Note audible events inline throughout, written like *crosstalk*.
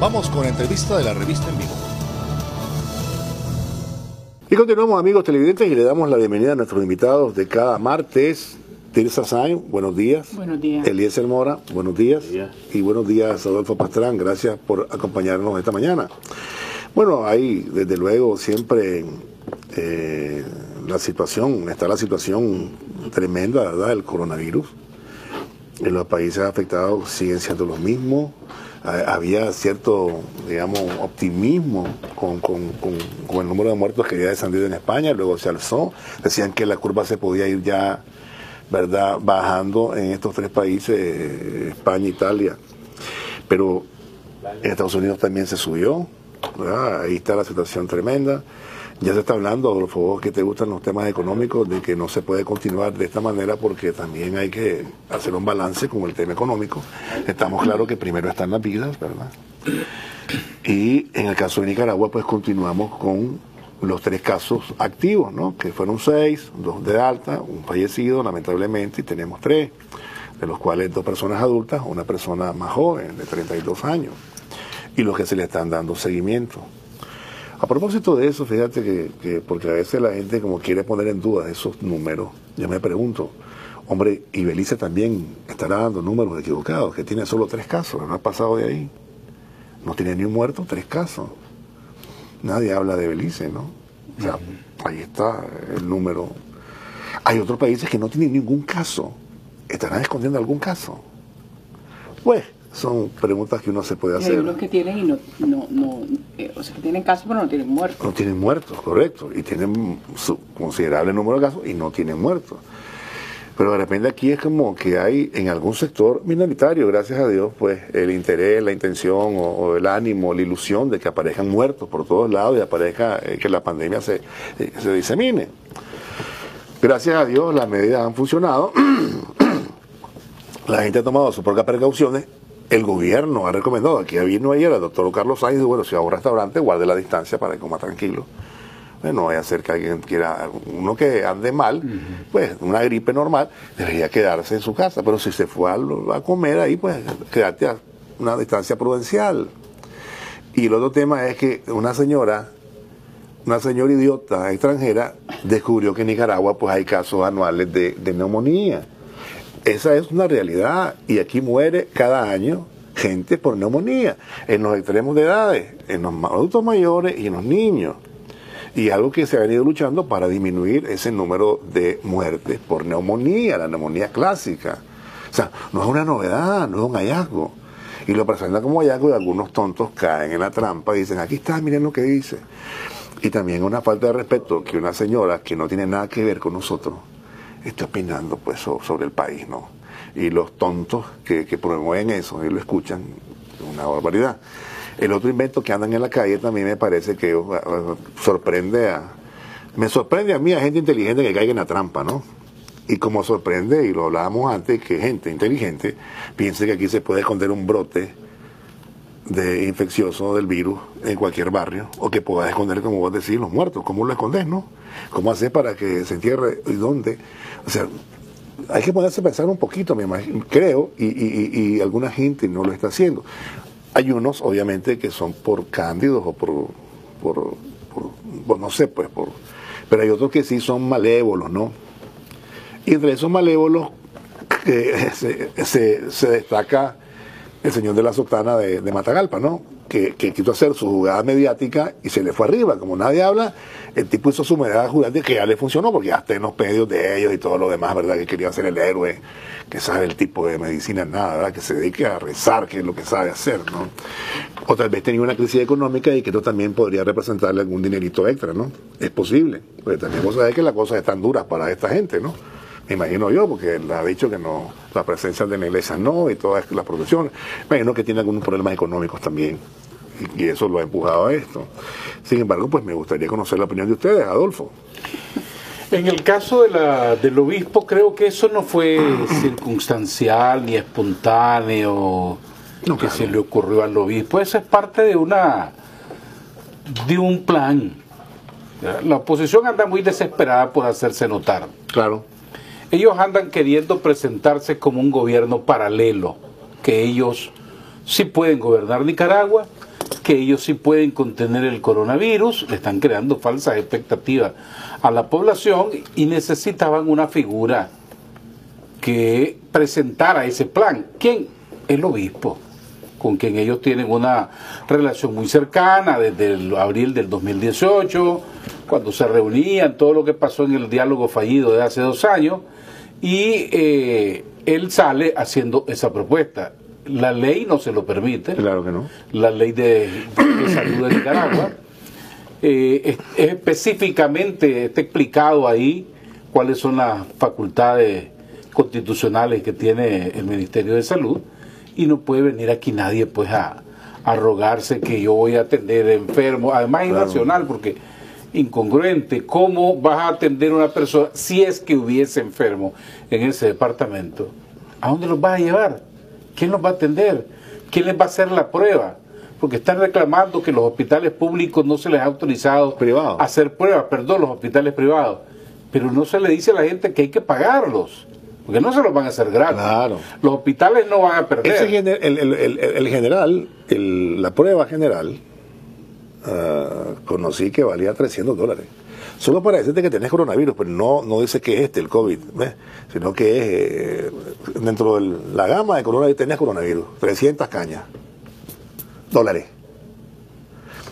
Vamos con la entrevista de la revista en vivo. Y continuamos amigos televidentes y le damos la bienvenida a nuestros invitados de cada martes. Tirsa Sainz, buenos días. Buenos días. Eliezer Mora, buenos días. Y buenos días, Adolfo Pastrán, gracias por acompañarnos esta mañana. Bueno, ahí desde luego siempre eh, la situación, está la situación tremenda, ¿verdad?, del coronavirus. En los países afectados siguen siendo los mismos. Había cierto, digamos, optimismo con, con, con, el número de muertos que había descendido en España, luego se alzó. Decían que la curva se podía ir ya, ¿verdad?, bajando en estos tres países, España, Italia. Pero en Estados Unidos también se subió. Ahí está la situación tremenda. Ya se está hablando, favor, que te gustan los temas económicos, de que no se puede continuar de esta manera porque también hay que hacer un balance con el tema económico. Estamos claros que primero están las vidas, ¿verdad? Y en el caso de Nicaragua, pues continuamos con los tres casos activos, ¿no? Que fueron seis, dos de alta, un fallecido, lamentablemente, y tenemos tres, de los cuales dos personas adultas, una persona más joven, de 32 años, y los que se le están dando seguimiento. A propósito de eso, fíjate que, porque a veces la gente como quiere poner en duda esos números, yo me pregunto, hombre, y Belice también estará dando números equivocados, que tiene solo tres casos, no ha pasado de ahí. No tiene ni un muerto, tres casos. Nadie habla de Belice, ¿no? O sea, ahí está el número. Hay otros países que no tienen ningún caso. ¿Estarán escondiendo algún caso? Pues, son preguntas que uno se puede hacer. Hay unos que tienen y no, no, no eh, o sea, que tienen casos pero no tienen muertos. No tienen muertos, correcto, y tienen su considerable número de casos y no tienen muertos. Pero de repente aquí es como que hay en algún sector minoritario, gracias a Dios, pues el interés, la intención o, el ánimo, la ilusión de que aparezcan muertos por todos lados y aparezca eh, que la pandemia se, eh, se disemine. Gracias a Dios las medidas han funcionado. *clears throat* la gente ha tomado sus propias precauciones el gobierno ha recomendado, aquí vino ayer el doctor Carlos Sainz, bueno, si va a un restaurante, guarde la distancia para que coma tranquilo. Bueno, no vaya a ser que alguien quiera, uno que ande mal, pues una gripe normal, debería quedarse en su casa, pero si se fue a, comer ahí, pues quédate a una distancia prudencial. Y el otro tema es que una señora, una señora idiota extranjera, descubrió que en Nicaragua pues hay casos anuales de, de neumonía. Esa es una realidad y aquí muere cada año gente por neumonía, en los extremos de edades, en los adultos mayores y en los niños. Y algo que se ha venido luchando para disminuir ese número de muertes por neumonía, la neumonía clásica. O sea, no es una novedad, no es un hallazgo. Y lo presentan como hallazgo y algunos tontos caen en la trampa y dicen, aquí está, miren lo que dice. Y también una falta de respeto que una señora que no tiene nada que ver con nosotros esté opinando pues sobre el país, ¿no? Y los tontos que, promueven eso y lo escuchan, una barbaridad. El otro invento que andan en la calle también me parece que sorprende a... Me sorprende a mí a gente inteligente que caiga en la trampa, ¿no? Y como sorprende, y lo hablábamos antes, que gente inteligente piense que aquí se puede esconder un brote de infeccioso del virus en cualquier barrio, o que pueda esconder, como vos decís, los muertos. ¿Cómo lo escondes, no? ¿Cómo hacer para que se entierre y dónde? O sea, hay que ponerse a pensar un poquito, me imagino, creo, y, y, alguna gente no lo está haciendo. Hay unos, obviamente, que son por cándidos o por, por, no sé, pues, por, pero hay otros que sí son malévolos, ¿no? Y entre esos malévolos *laughs* que se, se, destaca el señor de la sotana de, Matagalpa, ¿no? Que, quiso hacer su jugada mediática y se le fue arriba. Como nadie habla, el tipo hizo su medida jurante que ya le funcionó, porque ya está en los medios de ellos y todo lo demás, ¿verdad? Que quería ser el héroe, que sabe el tipo de medicina, nada, ¿verdad? Que se dedique a rezar, que es lo que sabe hacer, ¿no? O tal vez tenía una crisis económica y que esto también podría representarle algún dinerito extra, ¿no? Es posible, porque también vos sabés que las cosas están duras para esta gente, ¿no? Me imagino yo, porque él ha dicho que no, la presencia de la iglesia no y todas las protecciones. Me imagino que tiene algunos problemas económicos también y eso lo ha empujado a esto. Sin embargo, pues me gustaría conocer la opinión de ustedes, Adolfo. En el caso de la, del obispo, creo que eso no fue circunstancial ni espontáneo que se le ocurrió al obispo. Eso es parte de una de un plan. La oposición anda muy desesperada por hacerse notar. Claro. Ellos andan queriendo presentarse como un gobierno paralelo, que ellos sí pueden gobernar Nicaragua, que ellos sí pueden contener el coronavirus, le están creando falsas expectativas a la población y necesitaban una figura que presentara ese plan. ¿Quién? El obispo, con quien ellos tienen una relación muy cercana desde el abril del 2018, cuando se reunían, todo lo que pasó en el diálogo fallido de hace dos años, y eh, él sale haciendo esa propuesta. La ley no se lo permite. Claro que no. La ley de, de salud de Nicaragua. Eh, es- es específicamente está explicado ahí cuáles son las facultades constitucionales que tiene el Ministerio de Salud y no puede venir aquí nadie pues a, a rogarse que yo voy a atender enfermos, además es nacional porque incongruente, ¿cómo vas a atender a una persona si es que hubiese enfermo en ese departamento? ¿A dónde los vas a llevar? ¿Quién los va a atender? ¿Quién les va a hacer la prueba? Porque están reclamando que los hospitales públicos no se les ha autorizado a hacer pruebas, perdón, los hospitales privados. Pero no se le dice a la gente que hay que pagarlos, porque no se los van a hacer gratis. Claro. Los hospitales no van a perder. Ese el, el- el- el general, el- la prueba general, ah, conocí que valía 300 dólares. Solo para decirte que tenés coronavirus, pero no, no dice que es este el COVID, ¿ves? sino que es eh, dentro de la gama de coronavirus tenés coronavirus, 300 cañas, dólares.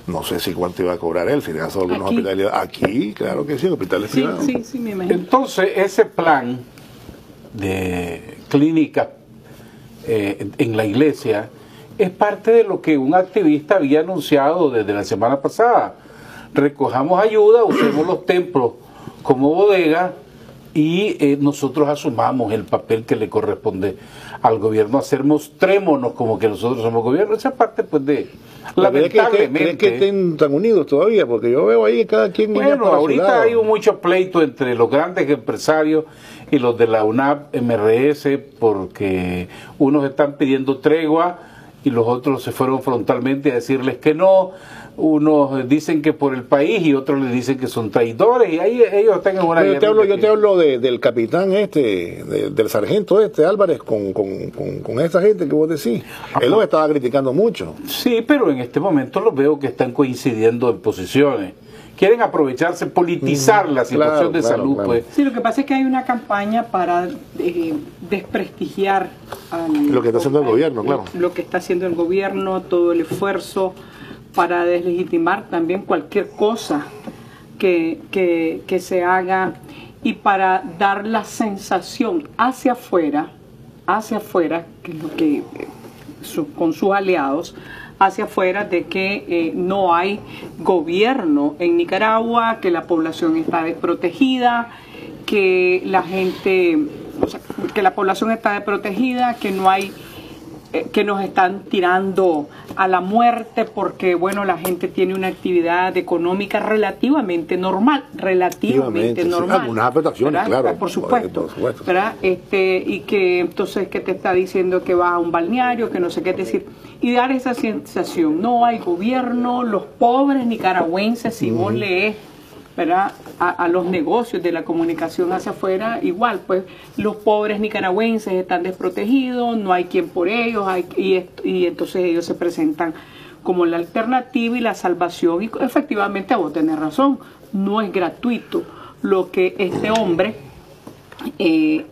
No sé si cuánto iba a cobrar él, si le hace algunos Aquí. hospitales. Aquí, claro que sí, hospitales Sí, privados. sí, sí, me imagino. Entonces, ese plan de clínica eh, en la iglesia es parte de lo que un activista había anunciado desde la semana pasada. Recojamos ayuda, usemos los templos como bodega y eh, nosotros asumamos el papel que le corresponde al gobierno, hacer mostrémonos como que nosotros somos gobierno. Esa parte, pues, de ¿Crees que, estén- lamentablemente. crees que estén tan unidos todavía? Porque yo veo ahí que cada quien Bueno, para su ahorita lado. hay un mucho pleito entre los grandes empresarios y los de la UNAP MRS porque unos están pidiendo tregua y los otros se fueron frontalmente a decirles que no. Unos dicen que por el país y otros les dicen que son traidores y ahí ellos están en una Pero yo te hablo, yo te hablo de- del capitán este, de- del sargento este, Álvarez, con, con, con, con esa gente que vos decís. Él lo estaba criticando mucho. Sí, pero en este momento los veo que están coincidiendo en posiciones. Quieren aprovecharse, politizar la situación claro, de claro, salud, claro. pues. Sí, lo que pasa es que hay una campaña para eh, desprestigiar al- Lo que está haciendo el gobierno, claro. Lo que está haciendo el gobierno, todo el esfuerzo para deslegitimar también cualquier cosa que, que, que se haga y para dar la sensación hacia afuera, hacia afuera, que es lo que eh, su- con sus aliados, hacia afuera de que eh, no hay gobierno en Nicaragua, que la población está desprotegida, que la gente, o sea, que la población está desprotegida, que no hay eh, que nos están tirando a la muerte porque bueno la gente tiene una actividad económica relativamente normal relativamente sí. normal Algunas afectaciones, ¿verdad? claro, por supuesto, por supuesto. ¿verdad? este y que entonces que te está diciendo que va a un balneario que no sé qué decir y dar esa sensación no hay gobierno los pobres nicaragüenses si vos lees ¿verdad? A, los negocios de la comunicación hacia afuera, igual, pues los pobres nicaragüenses están desprotegidos, no hay quien por ellos, hay, y, y entonces ellos se presentan como la alternativa y la salvación. Y efectivamente, vos tenés razón, no es gratuito lo que este hombre eh,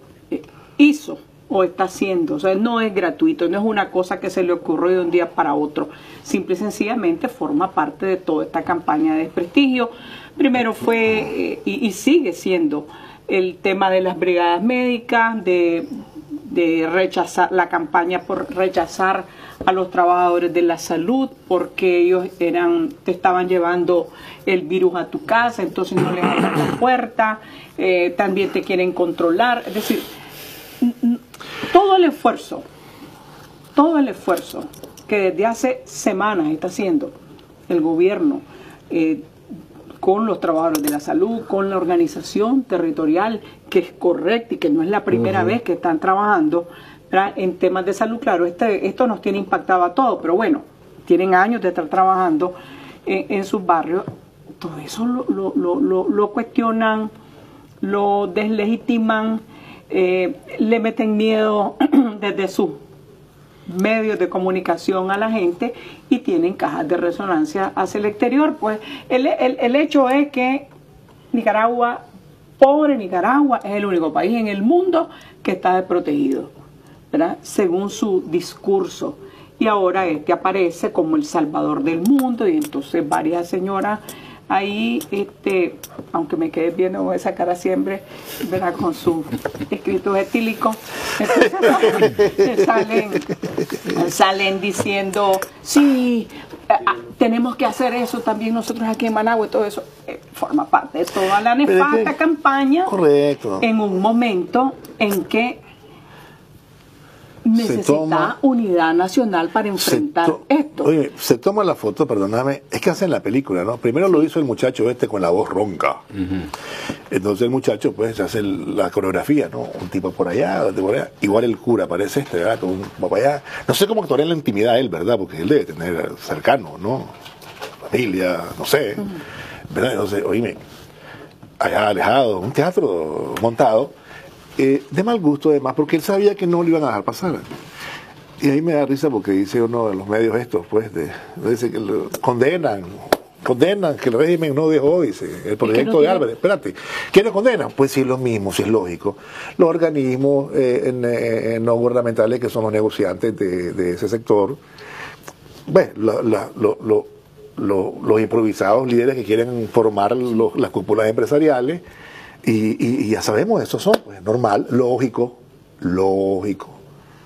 hizo o está haciendo. O sea, no es gratuito, no es una cosa que se le ocurrió de un día para otro. Simple y sencillamente forma parte de toda esta campaña de desprestigio. Primero fue y, y sigue siendo el tema de las brigadas médicas, de, de rechazar la campaña por rechazar a los trabajadores de la salud porque ellos eran te estaban llevando el virus a tu casa, entonces no les abran la puerta, eh, también te quieren controlar, es decir, todo el esfuerzo, todo el esfuerzo que desde hace semanas está haciendo el gobierno eh, con los trabajadores de la salud, con la organización territorial, que es correcta y que no es la primera vez que están trabajando ¿verdad? en temas de salud. Claro, este, esto nos tiene impactado a todos, pero bueno, tienen años de estar trabajando en, en sus barrios. Todo eso lo, lo, lo, lo, lo cuestionan, lo deslegitiman, eh, le meten miedo *clears throat* desde su medios de comunicación a la gente y tienen cajas de resonancia hacia el exterior. Pues el, el, el hecho es que Nicaragua, pobre Nicaragua, es el único país en el mundo que está desprotegido, ¿verdad? según su discurso. Y ahora este aparece como el salvador del mundo y entonces varias señoras ahí, este, aunque me quede viendo esa cara siempre, ¿verdad? con su escritos etílicos, entonces *laughs* salen, salen diciendo, sí, ah, tenemos que hacer eso también nosotros aquí en Managua y todo eso eh, forma parte de toda la nefasta campaña Correcto. en un momento en que necesita unidad nacional para enfrentar esto. Oye, se toma la foto, perdóname, es que hacen la película, ¿no? Primero lo hizo el muchacho este con la voz ronca. Entonces el muchacho, pues, hace la coreografía, ¿no? Un tipo por allá, otro por allá. Igual el cura aparece este, ¿verdad? Con un papá allá. No sé cómo actuaría en la intimidad él, ¿verdad? Porque él debe tener cercano, ¿no? Familia, no sé. ¿Verdad? Entonces, oíme, allá alejado, un teatro montado eh, de mal gusto además, porque él sabía que no lo iban a dejar pasar. Y ahí me da risa porque dice uno de los medios estos, pues, de, dice que lo condenan, condenan que el régimen no dejó, dice, el proyecto de Álvarez. Espérate, ¿quiénes condenan? Pues sí, lo mismo, si es lógico. Los organismos eh, eh, no gubernamentales que son los negociantes de, ese sector, bueno, los improvisados líderes que quieren formar las cúpulas empresariales, y, y, ya sabemos, eso son, pues, normal, lógico, lógico.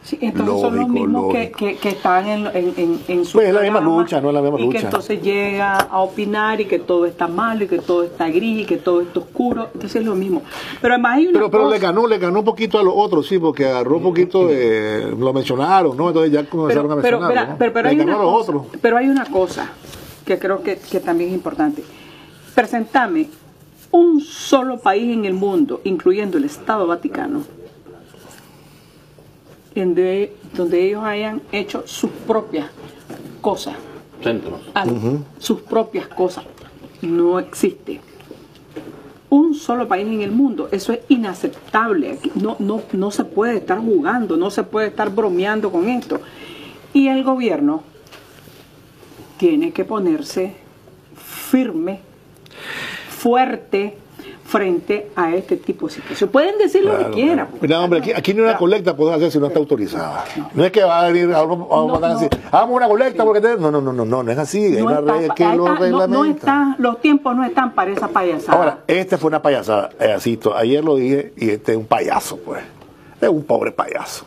Sí, entonces son los mismos que, que, están en, en, en, su Pues es la misma lucha, no es la misma y lucha. que entonces llega a opinar y que todo está malo y que todo está gris y que todo está oscuro. Entonces es lo mismo. Pero además hay una Pero, pero le ganó, le ganó un poquito a los otros, sí, porque agarró un poquito de... Lo mencionaron, ¿no? Entonces ya comenzaron a mencionarlo. Pero, ¿no? pero, pero, hay una cosa, pero hay una cosa que creo que, que también es importante. Presentame un solo país en el mundo, incluyendo el Estado Vaticano, en de, donde ellos hayan hecho sus propias cosas. Centros. Sus propias cosas. No existe. Un solo país en el mundo. Eso es inaceptable. No, no, no se puede estar jugando, no se puede estar bromeando con esto. Y el gobierno tiene que ponerse firme fuerte frente a este tipo de situación. Pueden decir lo que quieran. Mira, hombre, aquí, aquí ni una colecta pueden hacer si no está autorizada. No es que va a venir a, a, a No, hagamos una colecta porque te... No, no, no, no, no, no es así. Hay una está- regla que lo reglamenta. está- los tiempos no están para esa payasada. Ahora, esta fue una payasada, eh, así, to- ayer lo dije, y este es un payaso, pues. Es un pobre payaso.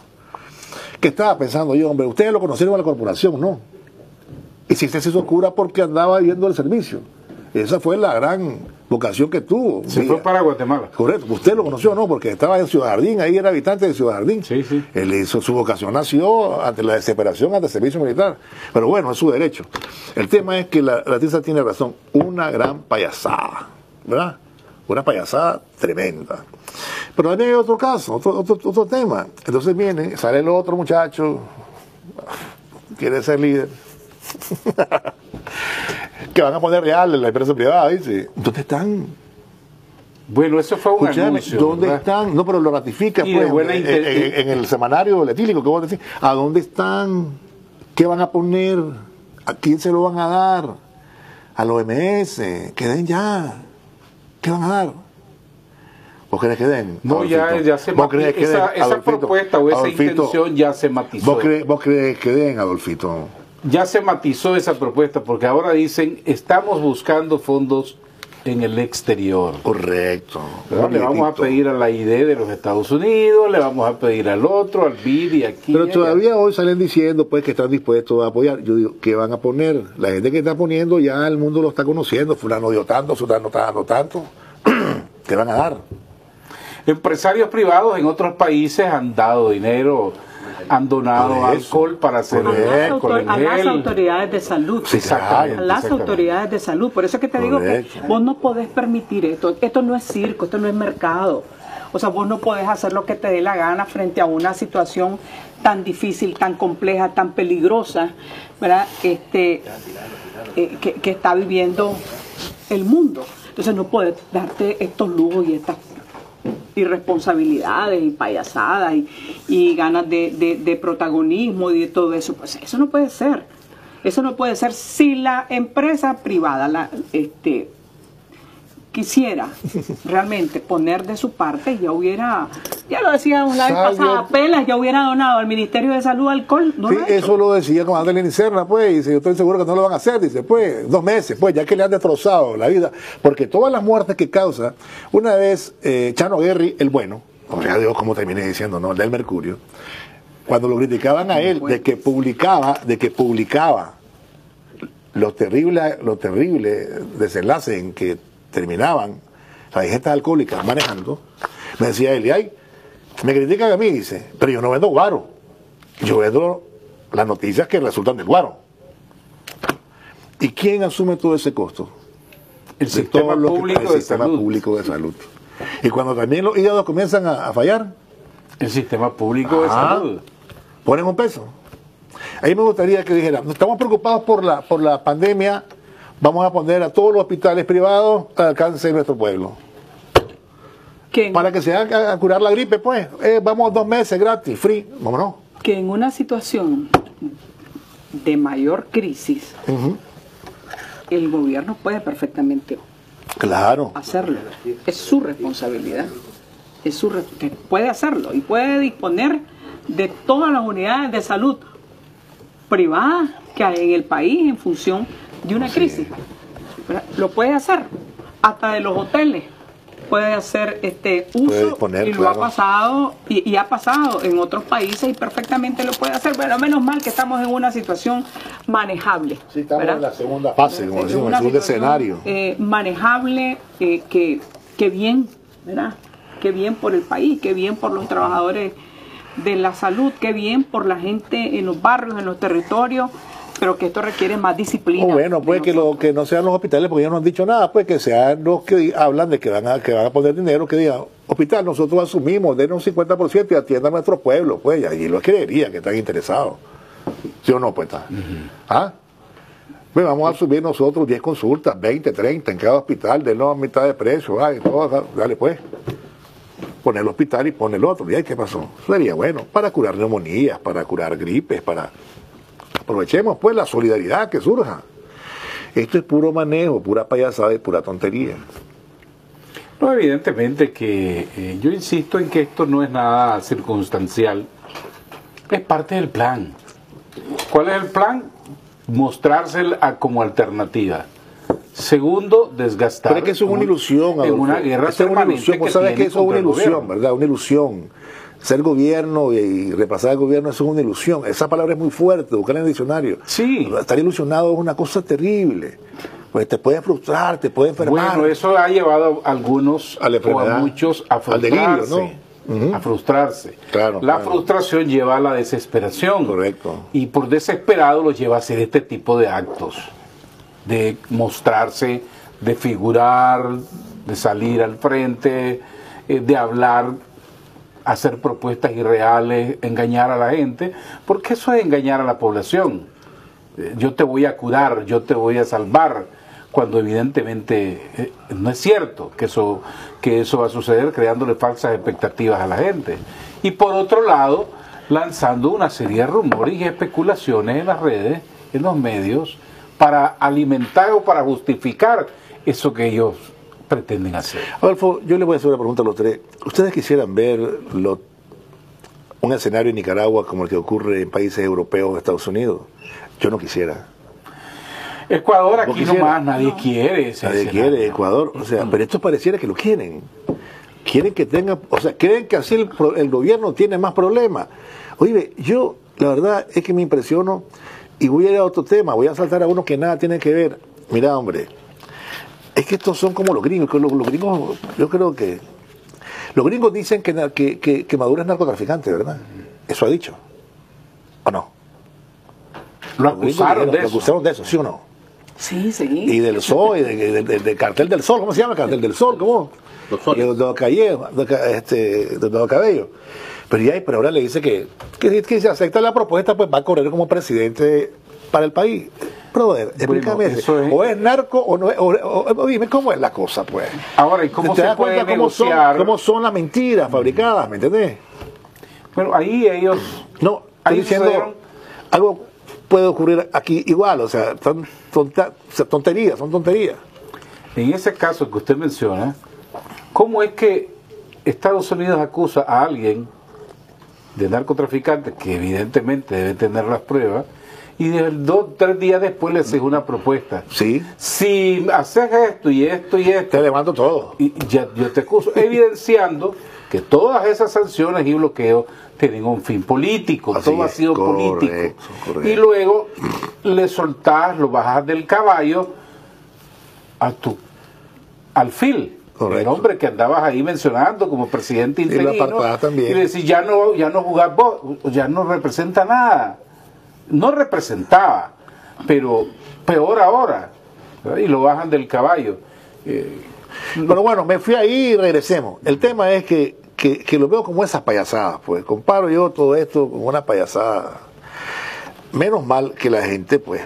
Que estaba pensando yo, hombre, ustedes lo conocieron a la corporación, ¿no? Y si usted se hizo cura porque andaba viendo el servicio. Esa fue la gran vocación que tuvo. Se fue para Guatemala. Correcto, usted lo conoció, ¿no? Porque estaba en Ciudad Jardín, ahí era habitante de Ciudad Jardín. Sí, sí. Él hizo, su vocación nació ante la desesperación, ante el servicio militar. Pero bueno, es su derecho. El tema es que la, la tiza tiene razón. Una gran payasada, ¿verdad? Una payasada tremenda. Pero también hay otro caso, otro, otro, otro tema. Entonces viene, sale el otro muchacho, quiere ser líder. *laughs* que van a poner real en la empresa privada, dice. ¿Dónde están? Bueno, eso fue un Escúchame, anuncio. ¿dónde ¿verdad? están? No, pero lo ratifica Y pues, buena en, inter- en- en el semanario letílico que vos decís. ¿A dónde están? ¿Qué van a poner? ¿A quién se lo van a dar? A la OMS. Que den ya. ¿Qué van a dar? ¿Vos crees que den? No, ya, ya se ¿Vos crees matizó. que Esa, den, esa propuesta o esa Adolfito, intención ya se matizó. ¿vos crees, ¿Vos crees que den, Adolfito? Ya se matizó esa propuesta porque ahora dicen estamos buscando fondos en el exterior. Correcto. Le vamos a pedir a la ID de los Estados Unidos, le vamos a pedir al otro, al BID y aquí. Pero allá. todavía hoy salen diciendo pues que están dispuestos a apoyar. Yo digo, ¿qué van a poner? La gente que está poniendo ya el mundo lo está conociendo. Fulano dio tanto, fulano está dando tanto. *clears throat* ¿Qué van a dar? Empresarios privados en otros países han dado dinero, han donado alcohol para hacer a las, autor- a las autoridades de salud. Sí, Exactamente, a las exactamente. autoridades de salud. Por eso es que te digo que vos no podés permitir esto. Esto no es circo, esto no es mercado. O sea, vos no podés hacer lo que te dé la gana frente a una situación tan difícil, tan compleja, tan peligrosa, ¿verdad? Este, eh, que, que está viviendo el mundo. Entonces no puedes darte estos lujos y estas irresponsabilidades y payasadas y, y ganas de, de- de protagonismo y de todo eso. Pues eso no puede ser. Eso no puede ser si la empresa privada la, este, quisiera realmente poner de su parte, ya hubiera, ya lo decía una vez pasada, Pelas ya hubiera donado al Ministerio de Salud alcohol. No Sí, lo eso lo decía con Adelina Serna, pues, y dice, yo estoy seguro que no lo van a hacer, dice, pues, dos meses, pues, ya que le han destrozado la vida, porque todas las muertes que causa, una vez eh, Chano Guerri, el bueno, o sea, Dios, como terminé diciendo, ¿no? El del Mercurio, cuando lo criticaban a él de que publicaba, de que publicaba lo terrible, lo terrible desenlace en que terminaban las ingestas alcohólicas manejando, me decía él, y ay, me critican a mí, dice, pero yo no vendo guaro. Yo vendo las noticias que resultan del guaro. ¿Y quién asume todo ese costo? El lo que- público el de sistema salud. público de salud. Y cuando también los hígados comienzan a, a fallar, El sistema público de salud. ponen un peso. Ahí me gustaría que dijera, "No estamos preocupados por la, por la pandemia, vamos a poner a todos los hospitales privados al alcance de nuestro pueblo. Para que se haga a curar la gripe, pues, eh, vamos dos meses gratis, free, vámonos. que en una situación de mayor crisis, el gobierno puede perfectamente Claro. hacerlo. Es su responsabilidad. Es su re- puede hacerlo y puede disponer de todas las unidades de salud privadas que hay en el país en función de una crisis. ¿Verdad? Lo puede hacer. Hasta de los hoteles puede hacer este Puede uso y lo claro. ha pasado y, y ha pasado en otros países y perfectamente lo puede hacer. Pero menos mal que estamos en una situación manejable. ¿verdad? segunda fase, como decimos, en escenario. eh, manejable, eh, que, que bien, ¿verdad? Que bien por el país, que bien por los trabajadores de la salud, que bien por la gente en los barrios, en los territorios, pero que esto requiere más disciplina. O bueno, pues que, lo, que no sean los hospitales, porque ellos no han dicho nada, pues que sean los que hablan de que van a, que van a poner dinero, que digan, hospital, nosotros asumimos, denos un 50% y atienda a nuestro pueblo, pues, y allí lo creería que están interesados. ¿Sí o no, pues está? ¿Ah? Pues vamos a asumir nosotros 10 consultas, 20, 30 en cada hospital, denos a mitad de precio, ay, todo, dale pues. Pone el hospital y pone el otro. ¿Y ahí qué pasó? Sería bueno, para curar neumonías, para curar gripes, para Aprovechemos pues la solidaridad que surja. Esto es puro manejo, pura payasada y pura tontería. No, evidentemente que eh, yo insisto en que esto no es nada circunstancial, es parte del plan. ¿Cuál es el plan? Mostrarse como alternativa. Segundo, desgastar. Pero es que eso es una un- ilusión, En una guerra es una ilusión. Vos sabes que eso es una ilusión. ¿verdad? Una ilusión. Ser gobierno y, repasar el gobierno eso es una ilusión. Esa palabra es muy fuerte, buscarla en el diccionario. Sí. Estar ilusionado es una cosa terrible. Pues te puede frustrar, te puede enfermar. Bueno, eso ha llevado a algunos A la o a muchos a al frustrarse. delirio, ¿no? A frustrarse. Claro, la claro. frustración lleva a la desesperación. Correcto. Y por desesperado los lleva a hacer este tipo de actos. De mostrarse, de figurar, de salir al frente, eh, de hablar, hacer propuestas irreales, engañar a la gente, porque eso es engañar a la población. Eh, Yo te voy a curar, yo te voy a salvar, cuando evidentemente eh, no es cierto que eso, que eso va a suceder creándole falsas expectativas a la gente. Y por otro lado, lanzando una serie de rumores y especulaciones en las redes, en los medios, para alimentar o para justificar eso que ellos pretenden hacer. Adolfo, yo le voy a hacer una pregunta a los tres. ¿Ustedes quisieran ver lo- un escenario en Nicaragua como el que ocurre en países europeos o Estados Unidos? Yo no quisiera. Ecuador aquí nomás nadie quiere ese Nadie escenario. quiere Ecuador. O sea, pero esto pareciera que lo quieren. Quieren que tenga, o sea, creen que así el, pro- el gobierno tiene más problemas. Oye, yo la verdad es que me impresiono y voy a ir a otro tema, voy a saltar a uno que nada tiene que ver. Mira, hombre, es que estos son como los gringos, que los, los gringos, yo creo que los gringos dicen que, que, que, que Maduro es narcotraficante, ¿verdad? Eso ha dicho. ¿O no? Lo Los gringos acusaron dijeron- de lo eso. acusaron de eso, ¿sí o no? Sí, sí. y del Sol, y de- de- de- del cartel del Sol, ¿cómo se llama el cartel del Sol? ¿Cómo? Los soles. Y de Don este, de Don Cabello. Pero ya, pero ahora le dice que, que, que si acepta la propuesta, pues va a correr como presidente para el país. Brother, explícame. eso eso. es- O es narco o no es. O, dime, ¿cómo es la cosa, pues? Ahora, ¿y cómo ¿Te se das puede cuenta cómo son, cómo son las mentiras fabricadas, ¿me entendés? Bueno, ahí ellos No, estoy Ahí diciendo, sucedieron- algo puede ocurrir aquí igual, o sea, son tonterías, son tonterías. En ese caso que usted menciona, ¿cómo es que Estados Unidos acusa a alguien de narcotraficante, que evidentemente debe tener las pruebas, y dos tres días después le haces una propuesta? Sí, Si haces esto y esto y esto, te levanto todo. y ya yo te acuso, evidenciando que todas esas sanciones y bloqueos tienen un fin político, Así todo ha sido correcto, político. correcto. Y luego le soltás, lo bajas del caballo a tu alfil. El Correcto. hombre que andabas ahí mencionando como presidente interino. apartás también. Y le decís, ya no, ya no jugás vos, ya no representa nada. No representaba, pero peor ahora. Y lo bajan del caballo. Eh, Pero bueno, me fui ahí y regresemos. El tema es que, que, que lo veo como esas payasadas, pues. Comparo yo todo esto con una payasada. Menos mal que la gente, pues,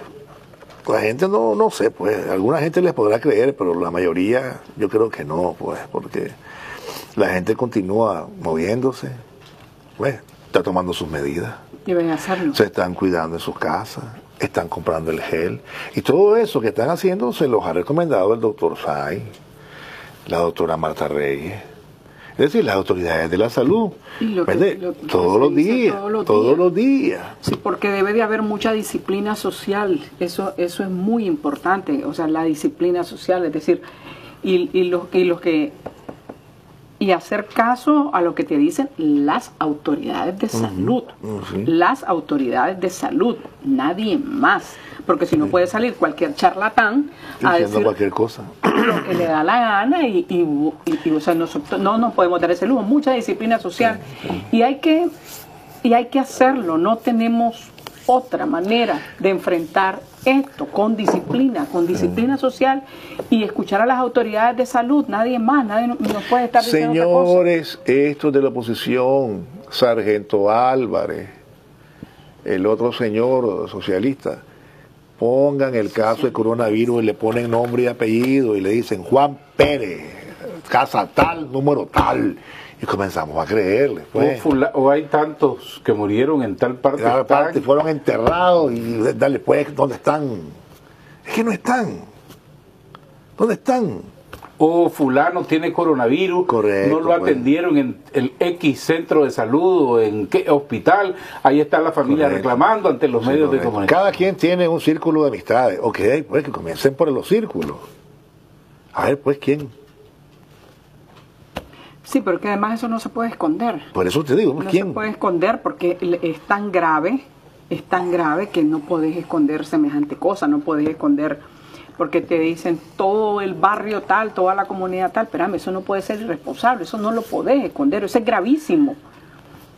la gente no, no sé, pues, alguna gente les podrá creer, pero la mayoría yo creo que no, pues, porque la gente continúa moviéndose, pues, está tomando sus medidas, Deben hacerlo. se están cuidando en sus casas, están comprando el gel, y todo eso que están haciendo se los ha recomendado el doctor Say, la doctora Marta Reyes, es decir, las autoridades de la salud, lo todos los días, todos los todos días. los días. Sí, porque debe de haber mucha disciplina social. Eso, eso es muy importante. O sea, la disciplina social, es decir, y, y los, y los que y hacer caso a lo que te dicen las autoridades de salud. Las autoridades de salud, nadie más. Porque si no puede salir cualquier charlatán a decir cualquier cosa. lo que le da la gana y, y- y- y, o sea, nosotros no nos podemos dar ese lujo, mucha disciplina social. Y hay que y hay que hacerlo, no tenemos otra manera de enfrentar esto con disciplina, con disciplina social y escuchar a las autoridades de salud, nadie más, nadie no- nos puede estar diciendo otra. Señores, estos de la oposición, Sargento Álvarez, el otro señor socialista, pongan el caso de coronavirus y le ponen nombre y apellido y le dicen Juan Pérez, casa tal, número tal, y comenzamos a creerle. o, Pues. o hay tantos que murieron en tal parte. Cada están- parte fueron enterrados y dale pues, ¿dónde están? Es que no están. ¿Dónde están? o fulano tiene coronavirus, Correcto, no lo pues. atendieron en el X centro de salud o en qué hospital, ahí está la familia Correcto. reclamando ante los Sí, medios de comunicación. Cada quien tiene un círculo de amistades. Ok, pues que comiencen por los círculos. A ver, pues, ¿quién? Sí, pero que además eso no se puede esconder. Por eso te digo, pues, No se puede esconder porque es tan grave, es tan grave que no podés esconder semejante cosa, no podés esconder porque te dicen todo el barrio tal, toda la comunidad tal, espérame, eso no puede ser irresponsable, eso no lo podés esconder, eso es gravísimo,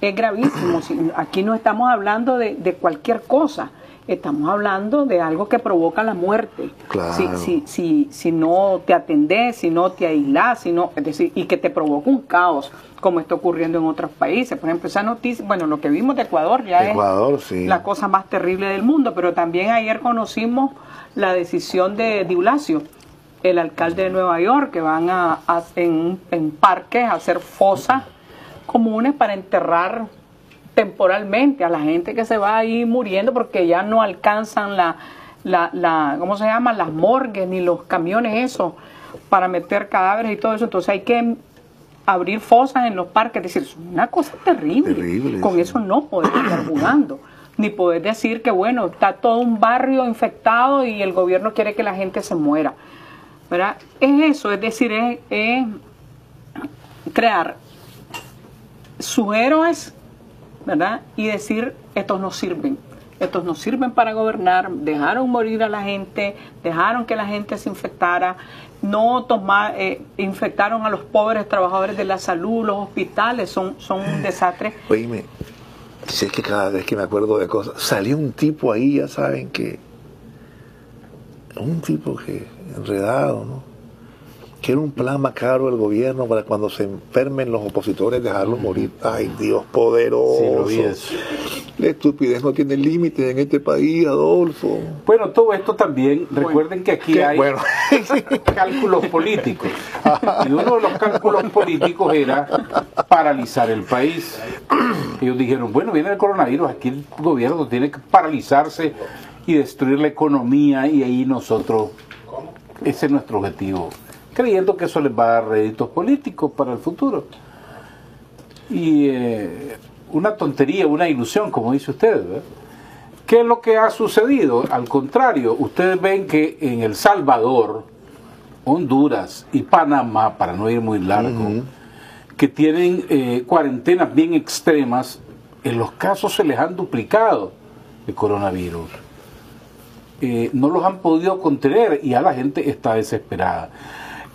es gravísimo. Si- Aquí no estamos hablando de, de cualquier cosa, estamos hablando de algo que provoca la muerte. Claro. Si, si, si, si no te atendés, si no te aislás, si no, es decir, y que te provoca un caos, como está ocurriendo en otros países. Por ejemplo, esa noticia, bueno, lo que vimos de Ecuador ya Ecuador, es sí. la cosa más terrible del mundo, pero también ayer conocimos la decisión de Diulacio, el alcalde de Nueva York, que van a, a- en, en parques a hacer fosas comunes para enterrar temporalmente a la gente que se va ahí muriendo porque ya no alcanzan la, la, la ¿cómo se llama? Las morgues ni los camiones eso para meter cadáveres y todo eso. Entonces hay que abrir fosas en los parques. Es decir, es una cosa terrible. Terrible, Con sí. eso no podemos estar jugando. Ni poder decir que, bueno, está todo un barrio infectado y el gobierno quiere que la gente se muera. ¿Verdad? Es eso, es decir, es, es crear sus héroes, ¿verdad? Y decir, estos no sirven. Estos no sirven para gobernar, dejaron morir a la gente, dejaron que la gente se infectara, no toma- eh, infectaron a los pobres trabajadores de la salud, los hospitales son, son un desastre. Oíme, si es que cada vez que me acuerdo de cosas, salió un tipo ahí, ya saben que. Un tipo que enredado, ¿no? Que era un plan macabro del gobierno para cuando se enfermen los opositores dejarlos morir. Ay, Dios poderoso. Sí. La estupidez no tiene límite en este país, Adolfo. Bueno, todo esto también, recuerden que aquí hay bueno. *laughs* cálculos políticos. Y uno de los cálculos políticos era paralizar el país. Ellos dijeron, bueno, viene el coronavirus, aquí el gobierno tiene que paralizarse y destruir la economía y ahí nosotros, ese es nuestro objetivo, creyendo que eso les va a dar réditos políticos para el futuro. Y eh, una tontería, una ilusión, como dice usted. ¿verdad? ¿Qué es lo que ha sucedido? Al contrario, ustedes ven que en El Salvador, Honduras y Panamá, para no ir muy largo, que tienen eh, cuarentenas bien extremas, en los casos se les han duplicado el coronavirus. Eh, no los han podido contener y ya la gente está desesperada.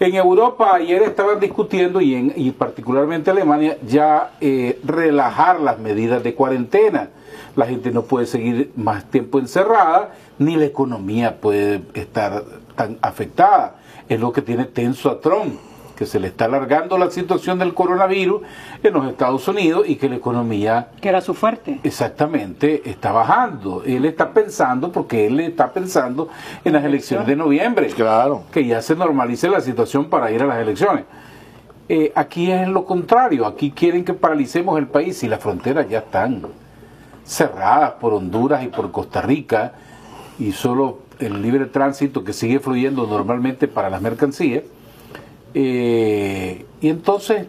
En Europa ayer estaban discutiendo y, en, y particularmente Alemania ya eh, relajar las medidas de cuarentena. La gente no puede seguir más tiempo encerrada ni la economía puede estar tan afectada. Es lo que tiene tenso a Trump, que se le está alargando la situación del coronavirus en los Estados Unidos y que la economía Que era su fuerte. exactamente está bajando. Él está pensando, porque él está pensando en las elecciones de noviembre Claro. que ya se normalice la situación para ir a las elecciones. Eh, aquí es lo contrario, aquí quieren que paralicemos el país y las fronteras ya están cerradas por Honduras y por Costa Rica y solo el libre tránsito que sigue fluyendo normalmente para las mercancías. Eh, y entonces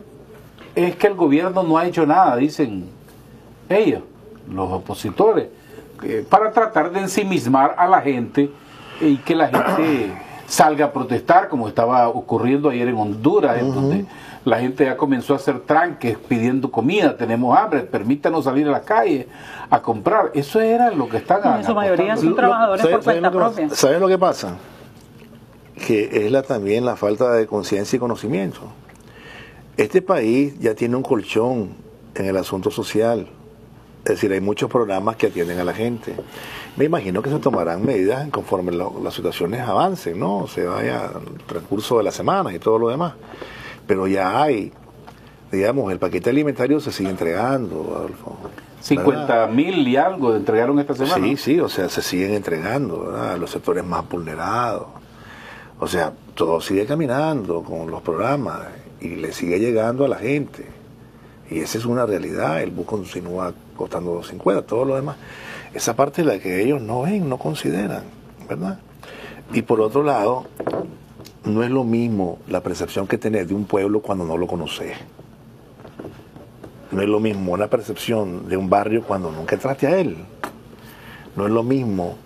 es que el gobierno no ha hecho nada, dicen ellos, los opositores, eh, para tratar de ensimismar a la gente y que la gente *clears throat* salga a protestar, como estaba ocurriendo ayer en Honduras, en donde la gente ya comenzó a hacer tranques pidiendo comida, tenemos hambre, permítanos salir a la calle a comprar. Eso era lo que están En su mayoría son trabajadores por ¿Saben cuenta propia. ¿Saben lo que pasa? Que es la, también la falta de conciencia y conocimiento. Este país ya tiene un colchón en el asunto social. Es decir, hay muchos programas que atienden a la gente. Me imagino que se tomarán medidas conforme lo- las situaciones avancen, ¿no? Se vaya el transcurso de la semana y todo lo demás. Pero ya hay, digamos, el paquete alimentario se sigue entregando, Adolfo. 50 mil y algo entregaron esta semana. Sí, sí, o sea, se siguen entregando ¿verdad? a los sectores más vulnerados. O sea, todo sigue caminando con los programas y le sigue llegando a la gente. Y esa es una realidad, el bus continúa costando 250, todo lo demás. Esa parte es la que ellos no ven, no consideran, ¿verdad? Y por otro lado, no es lo mismo la percepción que tenés de un pueblo cuando no lo conoces. No es lo mismo una percepción de un barrio cuando nunca entraste a él. No es lo mismo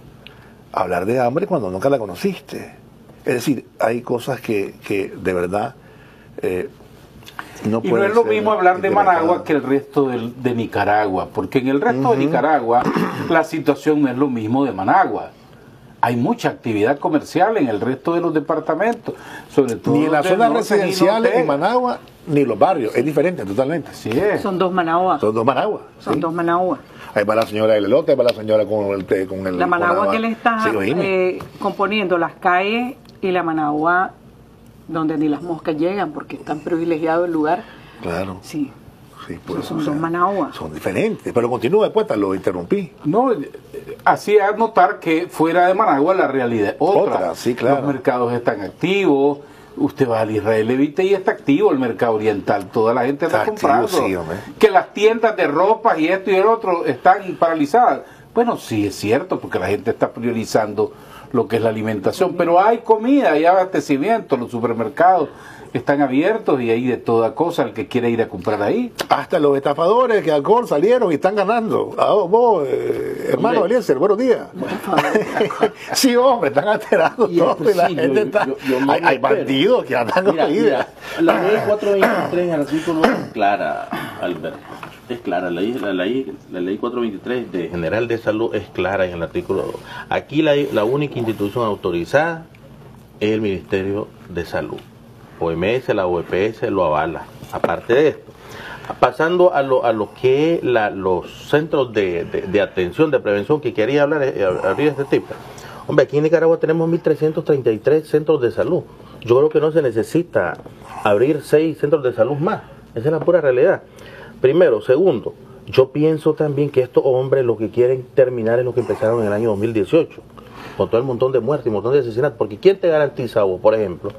hablar de hambre cuando nunca la conociste. Es decir, hay cosas que, que de verdad eh, no Y no es lo mismo hablar de. Managua que el resto de Nicaragua, porque en el resto de Nicaragua la situación no es lo mismo de Managua. Hay mucha actividad comercial en el resto de los departamentos, sobre todo Ni en las zonas residenciales en Managua, ni los barrios. Es diferente totalmente. Así es. Son dos Managua. Son dos Managua. Son ¿sí? dos Managua. Ahí va la señora del elote, ahí va la señora con el, con el La Managua con que le está Sí, eh, componiendo las calles y la Managua donde ni las moscas llegan porque están privilegiado el lugar. Claro. Sí. Sí, pues, son o sea, dos Managua. Son diferentes. Pero continúa después, te lo interrumpí. No, eh, hacía notar que fuera de Managua la realidad es otra. Otra, sí, claro. Los mercados están activos. Usted va al Israel Levite y está activo el mercado oriental. Toda la gente está, Está activo, comprando. sí, que las tiendas de ropa y esto y el otro están paralizadas. Bueno, sí es cierto, porque la gente está priorizando lo que es la alimentación. Pero hay comida, hay abastecimiento, los supermercados están abiertos y hay de toda cosa el que quiere ir a comprar ahí. Hasta los estafadores que alcohol salieron y están ganando. Ah, vos, eh, hermano Hombre. Eliezer, buenos días. *laughs* sí, hombre, están alterando Y todo. y la sí, gente yo- está- yo- yo hay, hay bandidos que andan con Mira, vida. mira, la ley 423 en el artículo es clara, Alberto. Es clara, la ley, la, ley, la ley 423 de General de Salud es clara en el artículo 2. Aquí la, la única institución autorizada es el Ministerio de Salud. OMS, la OEPS lo avala. Aparte de esto, pasando a lo, a lo que la- los centros de, de- de atención, de prevención que quería hablar, eh, abrir este tipo. Hombre, aquí en Nicaragua tenemos 1.333 centros de salud. Yo creo que no se necesita abrir seis centros de salud más. Esa es la pura realidad. Primero. Segundo, Yo pienso también que estos hombres lo que quieren terminar es lo que empezaron en el año 2018, con todo el montón de muertes y un montón de asesinatos. Porque ¿quién te garantiza vos, por ejemplo,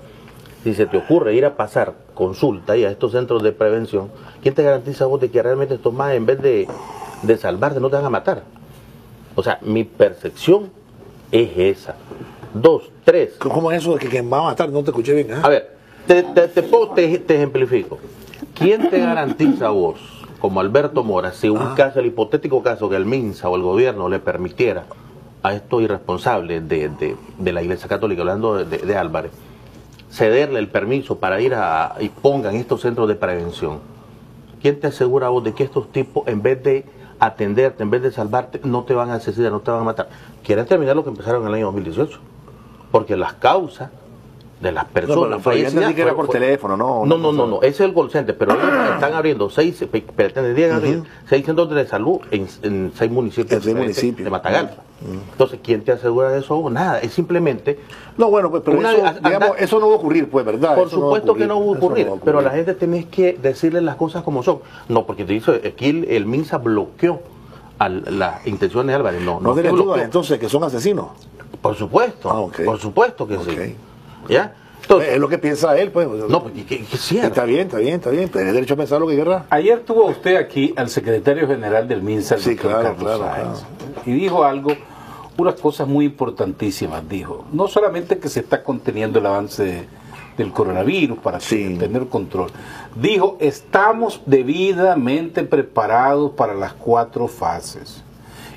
si se te ocurre ir a pasar consulta y a estos centros de prevención, ¿quién te garantiza vos de que realmente estos más, en vez de, de salvarte, no te van a matar? O sea, mi percepción es esa. Dos, tres. ¿Cómo es eso de que quien va a matar? No te escuché bien. ¿ah? A ver, te, te, te, te- te ejemplifico. ¿Quién te garantiza a vos, como Alberto Mora, si un Ah. caso, el hipotético caso que el MINSA o el gobierno le permitiera a estos irresponsables de, de- de la Iglesia Católica, hablando de, Álvarez, cederle el permiso para ir a y pongan estos centros de prevención? ¿Quién te asegura a vos de que estos tipos, en vez de atenderte, en vez de salvarte, no te van a asesinar, no te van a matar? Quieren terminar lo que empezaron en el año 2018. Porque las causas de las personas que era por teléfono, ¿no? No, no, no, no, ese es el call center, pero ellos están abriendo seis, pretendían abrir seis centros de salud en, en seis municipios, En seis municipios. de Matagalpa. Entonces, ¿quién te asegura de eso? Nada, es simplemente No, bueno, pues, pero Una eso, digamos, eso no va a ocurrir, pues, ¿verdad? por Eso no supuesto que no va a ocurrir, va a pero a la gente tenés que decirle las cosas como son. No, porque te dice, aquí el, el MINSA bloqueó a las intenciones de Álvarez. No, No no, dudas, entonces, que son asesinos. Por supuesto, Ah, por supuesto que Ok. sí. ¿Ya? Entonces, es lo que piensa él, pues. no, porque que. Está bien, está bien, está bien. Tiene derecho a pensar lo que quiera. Ayer tuvo usted aquí al secretario general del MINSA, el Sí, doctor claro, Carlos claro, Sáenz, y dijo algo, unas cosas muy importantísimas, dijo. No solamente que se está conteniendo el avance de- del coronavirus para Sí. tener control, dijo, estamos debidamente preparados para las cuatro fases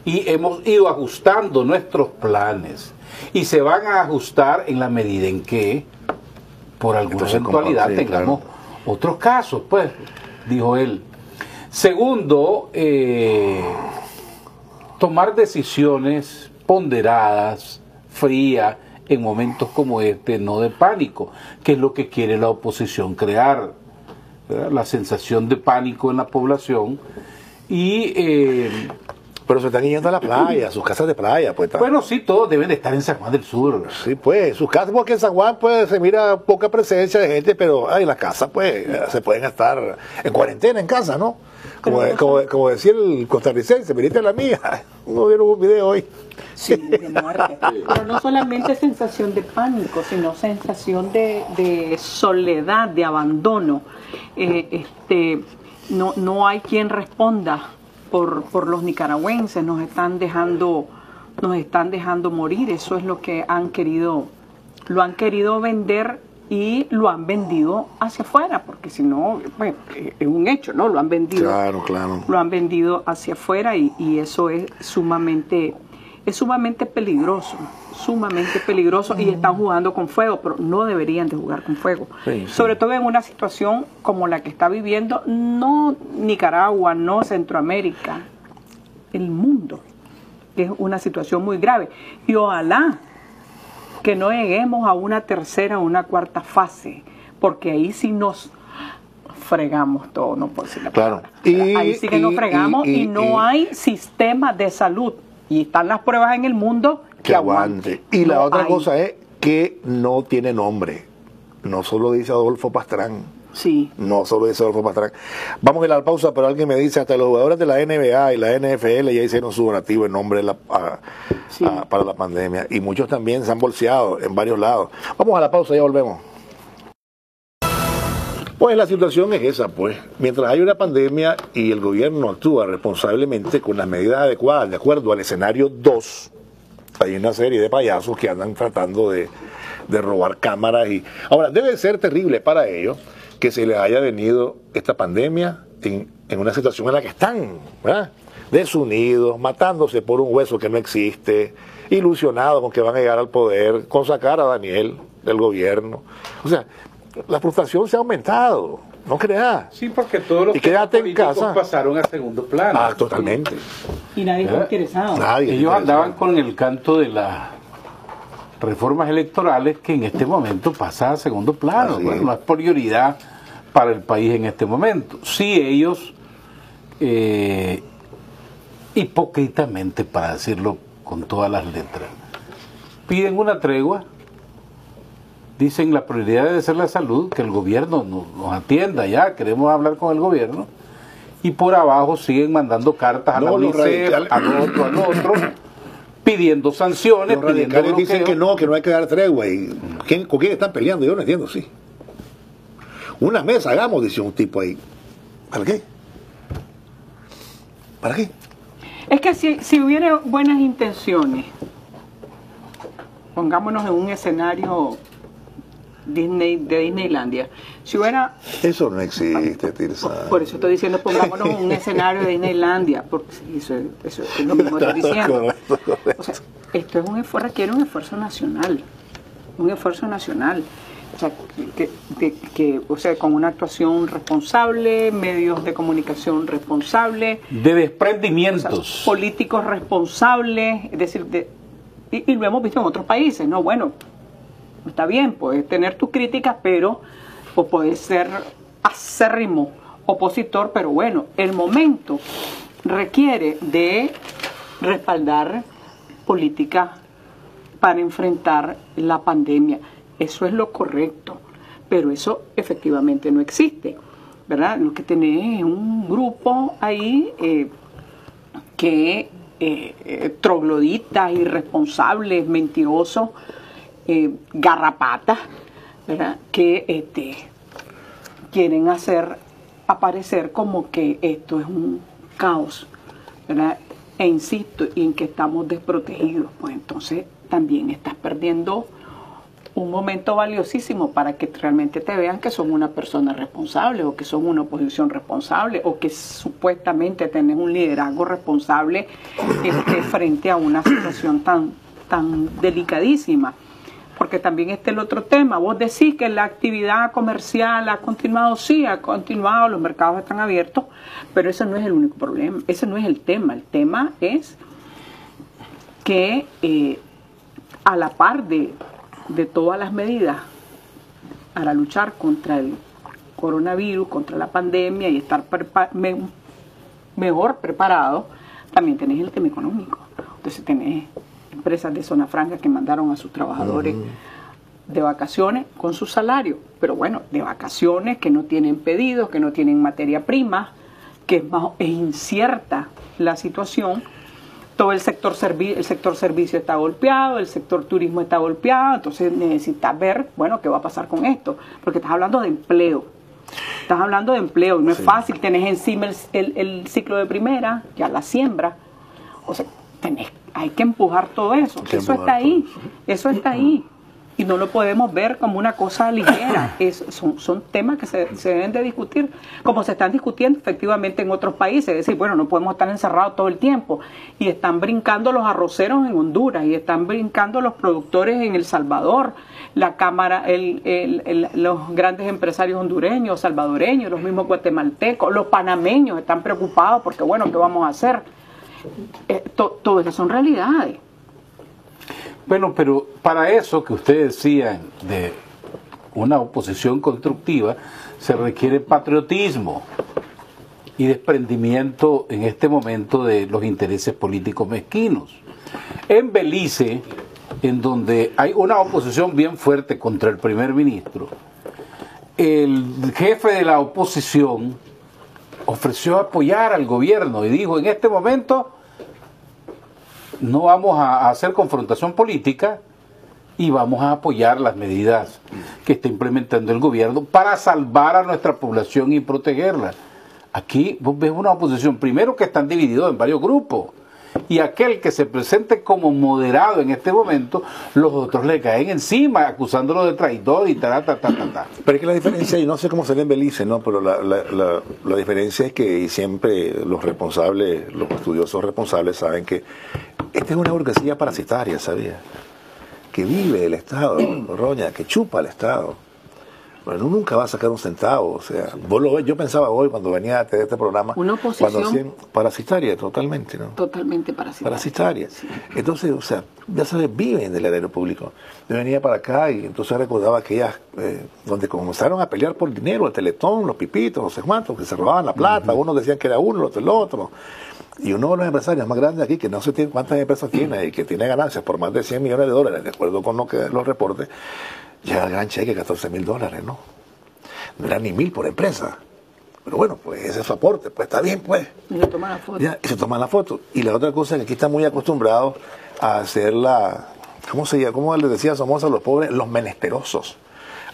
y hemos ido ajustando nuestros planes y se van a ajustar en la medida en que por alguna Entonces, eventualidad sí, tengamos claro. otros casos, pues, dijo él. Segundo, eh, tomar decisiones ponderadas, frías, en momentos como este, no de pánico, que es lo que quiere la oposición crear, ¿verdad? la sensación de pánico en la población y eh, Pero se están yendo a la playa, a sus casas de playa, pues. está- bueno, sí, todos deben de estar en San Juan del Sur. Sí, pues, sus casas, porque en San Juan pues se mira poca presencia de gente, pero ay, las casas pues se pueden estar en cuarentena en casa, ¿no? Como, como, como decía el costarricense, viniste a la mía, *laughs* no vieron un video hoy. Sí, de muerte. Pero no solamente sensación de pánico, sino sensación de, de soledad, de abandono. Eh, este, no, no hay quien responda por, por los nicaragüenses, nos están dejando, nos están dejando morir. Eso es lo que han querido, lo han querido vender y lo han vendido hacia afuera, porque si no, bueno, es un hecho, ¿no? Lo han vendido Claro, claro. lo han vendido hacia afuera y, y eso es sumamente es sumamente peligroso sumamente peligroso y están jugando con fuego pero no deberían de jugar con fuego Sí, sí. sobre todo en una situación como la que está viviendo no Nicaragua no Centroamérica el mundo es una situación muy grave y ojalá que no lleguemos a una tercera o una cuarta fase porque ahí sí nos fregamos todo, no puedo decir la Claro. palabra. Y- ahí sí que nos fregamos y, y- no hay sistema de salud. Y están las pruebas en el mundo que, que aguante. Y la otra hay. cosa es que no tiene nombre. No solo dice Adolfo Pastrán. Sí. No solo dice Adolfo Pastrán. Vamos a ir a la pausa, pero alguien me dice, hasta los jugadores de la NBA y la NFL ya hicieron su donativo en nombre de la, a- Sí. a- para la pandemia. Y muchos también se han bolseado en varios lados. Vamos a la pausa, ya volvemos. Pues la situación es esa, pues. Mientras hay una pandemia y el gobierno actúa responsablemente con las medidas adecuadas, de acuerdo al escenario 2, hay una serie de payasos que andan tratando de, de robar cámaras y ahora debe ser terrible para ellos que se les haya venido esta pandemia en, en una situación en la que están, desunidos, matándose por un hueso que no existe, ilusionados con que van a llegar al poder, con sacar a Daniel del gobierno. O sea, la frustración se ha aumentado, no creas. Sí, porque todos los Y quédate en casa. pasaron a segundo plano. Ah, totalmente. Y nadie está ¿Eh? interesado. Nadie. Ellos andaban con el canto de las reformas electorales que en este momento pasa a segundo plano. Así Bueno, es. no es prioridad para el país en este momento. Sí, ellos, eh, hipócritamente, para decirlo con todas las letras, piden una tregua. Dicen la prioridad debe ser la salud, que el gobierno nos, nos atienda ya, queremos hablar con el gobierno. y por abajo siguen mandando cartas a la UNICEF, al otro, al otro, *coughs* pidiendo sanciones. Los radicales dicen que no, que no hay que dar tregua. Y ¿Con quién están peleando? Yo no entiendo, sí. Una mesa hagamos, dice un tipo ahí. ¿Para qué? ¿Para qué? Es que si, si hubiera buenas intenciones, pongámonos en un escenario Disney, de Disneylandia. Si hubiera... Eso no existe, Tirsa. Por, eso estoy diciendo, pongámonos en un escenario de Disneylandia, porque eso, eso es lo mismo que estoy *laughs* diciendo. O sea, esto es un esfuerzo, requiere un esfuerzo nacional, un esfuerzo nacional. O sea, que, que, o sea, con una actuación responsable, medios de comunicación responsables. De desprendimientos. políticos responsables, es decir, de, y, y, lo hemos visto en otros países, ¿no? Bueno, está bien, puedes tener tus críticas, pero o puedes ser acérrimo opositor, pero bueno, el momento requiere de respaldar política para enfrentar la pandemia. Eso es lo correcto, pero eso efectivamente no existe, ¿verdad? Lo que tenés es un grupo ahí eh, que eh, eh, trogloditas, irresponsables, mentirosos, eh, garrapatas, ¿verdad? que este, quieren hacer aparecer como que esto es un caos, ¿verdad? E insisto en que estamos desprotegidos, pues entonces también estás perdiendo un momento valiosísimo para que realmente te vean que son una persona responsable o que son una oposición responsable o que supuestamente tenés un liderazgo responsable este, frente a una situación tan, tan delicadísima porque también está el otro tema. Vos decís que la actividad comercial ha continuado, sí, ha continuado, los mercados están abiertos, pero ese no es el único problema, ese no es el tema. El tema es que eh, a la par de, todas las medidas para luchar contra el coronavirus, contra la pandemia y estar mejor preparado, también tenés el tema económico. Entonces tenés empresas de zona franca que mandaron a sus trabajadores de vacaciones con su salario, pero bueno, de vacaciones que no tienen pedidos, que no tienen materia prima, que es, más, es incierta la situación. Todo el sector, el sector servicio está golpeado, el sector turismo está golpeado, entonces necesitas ver, bueno, qué va a pasar con esto, porque estás hablando de empleo. Estás hablando de empleo, no es fácil, tenés encima el, el ciclo de primera, ya la siembra, o sea, tenés hay que empujar todo eso. Eso está ahí, eso está ahí. Y no lo podemos ver como una cosa ligera. *coughs* Es, son, son temas que se, se, deben de discutir, como se están discutiendo efectivamente en otros países. Es decir, bueno, no podemos estar encerrados todo el tiempo. Y están brincando los arroceros en Honduras, y están brincando los productores en El Salvador, la Cámara, el, el, los grandes empresarios hondureños, salvadoreños, los mismos guatemaltecos, los panameños están preocupados porque, bueno, ¿qué vamos a hacer? Eh, todo eso son realidades. Bueno, pero para eso que ustedes decían de una oposición constructiva, se requiere patriotismo y desprendimiento en este momento de los intereses políticos mezquinos. En Belice, en donde hay una oposición bien fuerte contra el primer ministro, el jefe de la oposición ofreció apoyar al gobierno y dijo, en este momento no vamos a hacer confrontación política y vamos a apoyar las medidas que está implementando el gobierno para salvar a nuestra población y protegerla. Aquí vos ves una oposición, primero que están divididos en varios grupos y aquel que se presente como moderado en este momento, los otros le caen encima acusándolo de traidor y ta, ta, ta, ta, ta. Pero es que la diferencia, y no sé cómo se en Belice, ¿no? pero la, la, la, diferencia es que siempre los responsables, los estudiosos responsables saben que esta es una burguesía parasitaria, ¿sabía? Que vive el Estado, Roña, que chupa el Estado bueno, nunca va a sacar un centavo. O sea, vos lo ves, yo pensaba hoy cuando venía a este programa. Una oposición. parasitaria, totalmente, ¿no? Totalmente parasitaria. Parasitaria. Entonces, o sea, ya sabes, viven del erario público. Yo venía para acá y entonces recordaba aquellas eh, donde comenzaron a pelear por dinero, el teletón, los pipitos, no sé cuántos, que se robaban la plata. Unos decían que era uno, los otro el otro. Y uno de los empresarios más grandes aquí, que no sé cuántas empresas tiene y que tiene ganancias por más de 100 millones de dólares, de acuerdo con lo que los reportes, llega el gran cheque, 14 mil dólares, ¿no? No era ni mil por empresa. Pero bueno, pues ese es su aporte, pues está bien, pues. Y se toman la foto. Ya, y se toman la foto. Y la otra cosa es que aquí están muy acostumbrados a hacer la, ¿cómo se llama? ¿Cómo les decía somos a los pobres? Los menesterosos.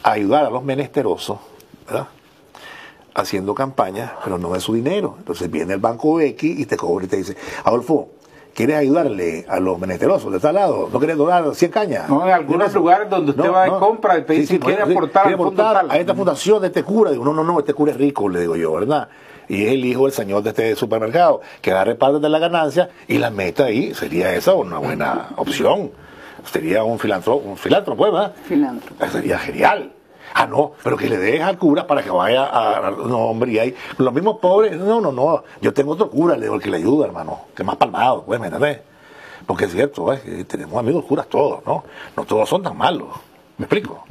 A ayudar a los menesterosos, ¿verdad? Haciendo campañas, pero no es su dinero. Entonces viene el banco X y te cobra y te dice, Adolfo, ¿quieres ayudarle a los menesterosos de tal lado? ¿No quieres donar 100 cañas? No, en algunos lugares donde usted va de compra y te dice, ¿quiere aportar quiere aportar tal? a esta fundación de este cura? Digo, no, no, no, este cura es rico, le digo yo, ¿verdad? Y es el hijo del señor de este supermercado, que agarre parte de la ganancia y la meta ahí. Sería esa una buena opción. Sería un filántropo, un filántropo, pues, ¿verdad? Filántropo. Sería genial. Ah, no, pero que le dejes al cura para que vaya a. No, hombre, y hay. Los mismos pobres. No, no, no. Yo tengo otro cura, le digo, el que le ayuda, hermano. Que más palmado, pues, ¿me entiendes? Porque es cierto, ¿eh? que tenemos amigos curas todos, ¿no? No todos son tan malos. ¿Me explico?